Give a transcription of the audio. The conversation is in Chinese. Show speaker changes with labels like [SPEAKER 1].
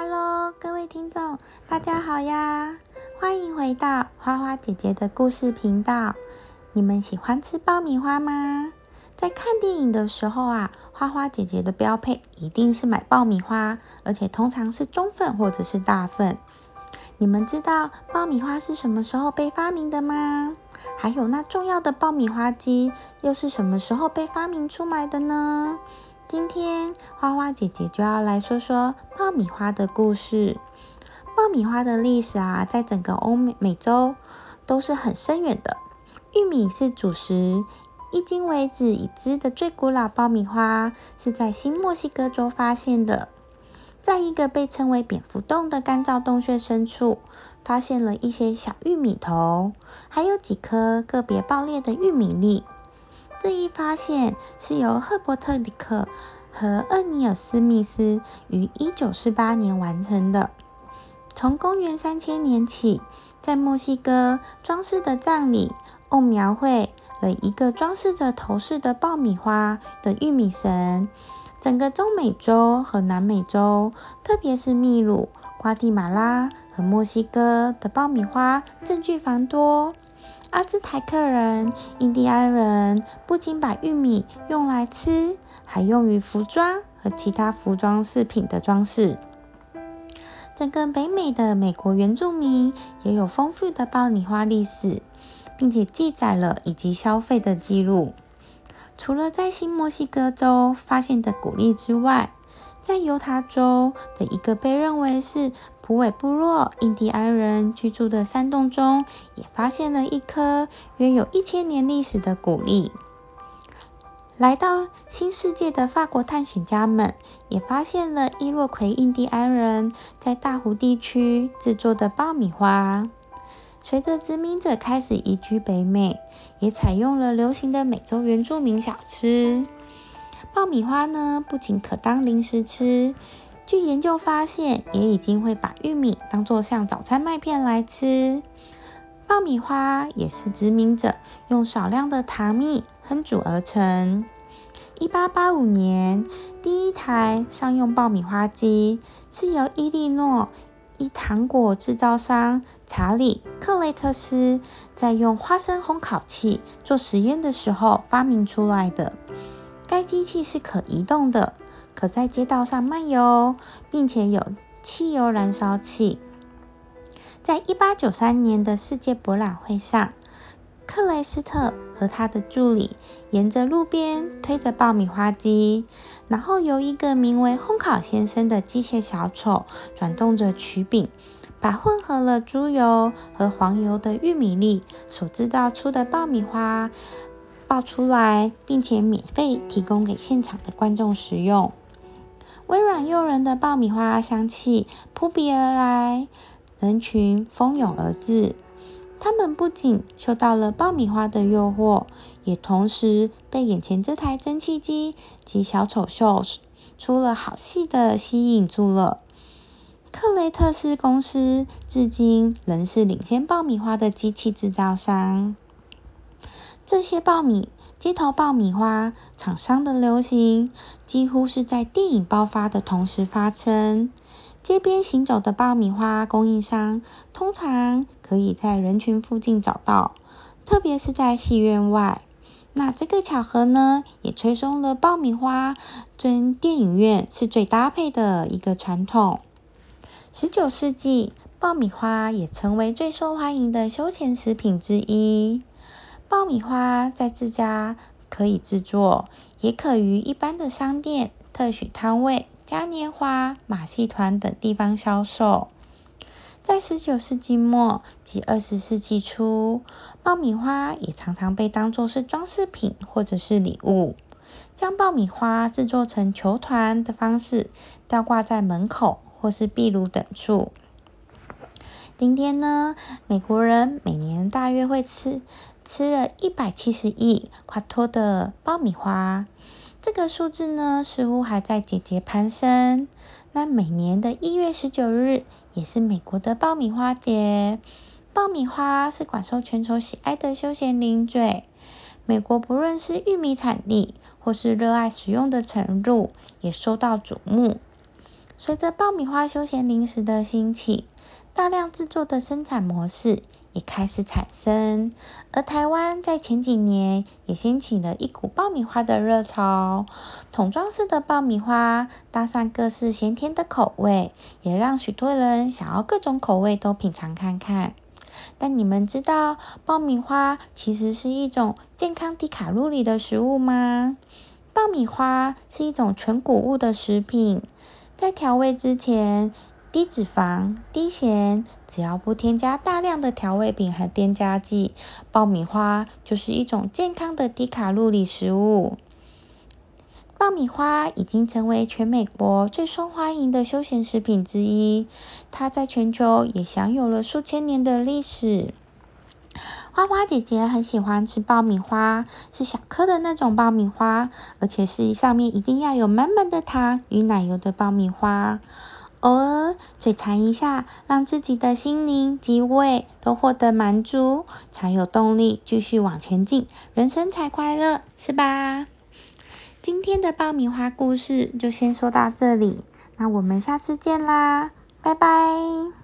[SPEAKER 1] Hello，各位听众，大家好呀！欢迎回到花花姐姐的故事频道。你们喜欢吃爆米花吗？在看电影的时候啊，花花姐姐的标配一定是买爆米花，而且通常是中份或者是大份。你们知道爆米花是什么时候被发明的吗？还有那重要的爆米花机又是什么时候被发明出来的呢？今天花花姐姐就要来说说爆米花的故事。爆米花的历史啊，在整个欧美美洲都是很深远的。玉米是主食，迄今为止已知的最古老爆米花是在新墨西哥州发现的，在一个被称为蝙蝠洞的干燥洞穴深处，发现了一些小玉米头，还有几颗个别爆裂的玉米粒。这一发现是由赫伯特·里克和厄尼尔·斯密斯于一九四八年完成的。从公元三千年起，在墨西哥装饰的葬礼，哦，描绘了一个装饰着头饰的爆米花的玉米神。整个中美洲和南美洲，特别是秘鲁、瓜地马拉和墨西哥的爆米花证据繁多。阿兹台克人、印第安人不仅把玉米用来吃，还用于服装和其他服装饰品的装饰。整个北美的美国原住民也有丰富的爆米花历史，并且记载了以及消费的记录。除了在新墨西哥州发现的谷粒之外，在犹他州的一个被认为是普韦部落印第安人居住的山洞中，也发现了一颗约有一千年历史的谷粒。来到新世界的法国探险家们也发现了伊洛奎印第安人在大湖地区制作的爆米花。随着殖民者开始移居北美，也采用了流行的美洲原住民小吃。爆米花呢，不仅可当零食吃，据研究发现，也已经会把玉米当做像早餐麦片来吃。爆米花也是殖民者用少量的糖蜜烹煮而成。一八八五年，第一台商用爆米花机是由伊利诺一糖果制造商查理克雷特斯在用花生烘烤器做实验的时候发明出来的。该机器是可移动的，可在街道上漫游，并且有汽油燃烧器。在一八九三年的世界博览会上，克雷斯特和他的助理沿着路边推着爆米花机，然后由一个名为“烘烤先生”的机械小丑转动着曲柄，把混合了猪油和黄油的玉米粒所制造出的爆米花。爆出来，并且免费提供给现场的观众食用。微软诱人的爆米花香气扑鼻而来，人群蜂拥而至。他们不仅受到了爆米花的诱惑，也同时被眼前这台蒸汽机及小丑秀出了好戏的吸引住了。克雷特斯公司至今仍是领先爆米花的机器制造商。这些爆米街头爆米花厂商的流行，几乎是在电影爆发的同时发生。街边行走的爆米花供应商，通常可以在人群附近找到，特别是在戏院外。那这个巧合呢，也催生了爆米花跟电影院是最搭配的一个传统。十九世纪，爆米花也成为最受欢迎的休闲食品之一。爆米花在自家可以制作，也可于一般的商店、特许摊位、嘉年华、马戏团等地方销售。在十九世纪末及二十世纪初，爆米花也常常被当作是装饰品或者是礼物，将爆米花制作成球团的方式，吊挂在门口或是壁炉等处。今天呢，美国人每年大约会吃。吃了一百七十亿夸托的爆米花，这个数字呢似乎还在节节攀升。那每年的一月十九日也是美国的爆米花节，爆米花是广受全球喜爱的休闲零嘴。美国不论是玉米产地或是热爱使用的程度，也受到瞩目。随着爆米花休闲零食的兴起，大量制作的生产模式也开始产生。而台湾在前几年也掀起了一股爆米花的热潮，桶装式的爆米花搭上各式咸甜的口味，也让许多人想要各种口味都品尝看看。但你们知道爆米花其实是一种健康低卡路里的食物吗？爆米花是一种全谷物的食品，在调味之前，低脂肪、低咸，只要不添加大量的调味品和添加剂，爆米花就是一种健康的低卡路里食物。爆米花已经成为全美国最受欢迎的休闲食品之一，它在全球也享有了数千年的历史。花花姐姐很喜欢吃爆米花，是小颗的那种爆米花，而且是上面一定要有满满的糖与奶油的爆米花。偶尔嘴馋一下，让自己的心灵及胃都获得满足，才有动力继续往前进，人生才快乐，是吧？今天的爆米花故事就先说到这里，那我们下次见啦，拜拜。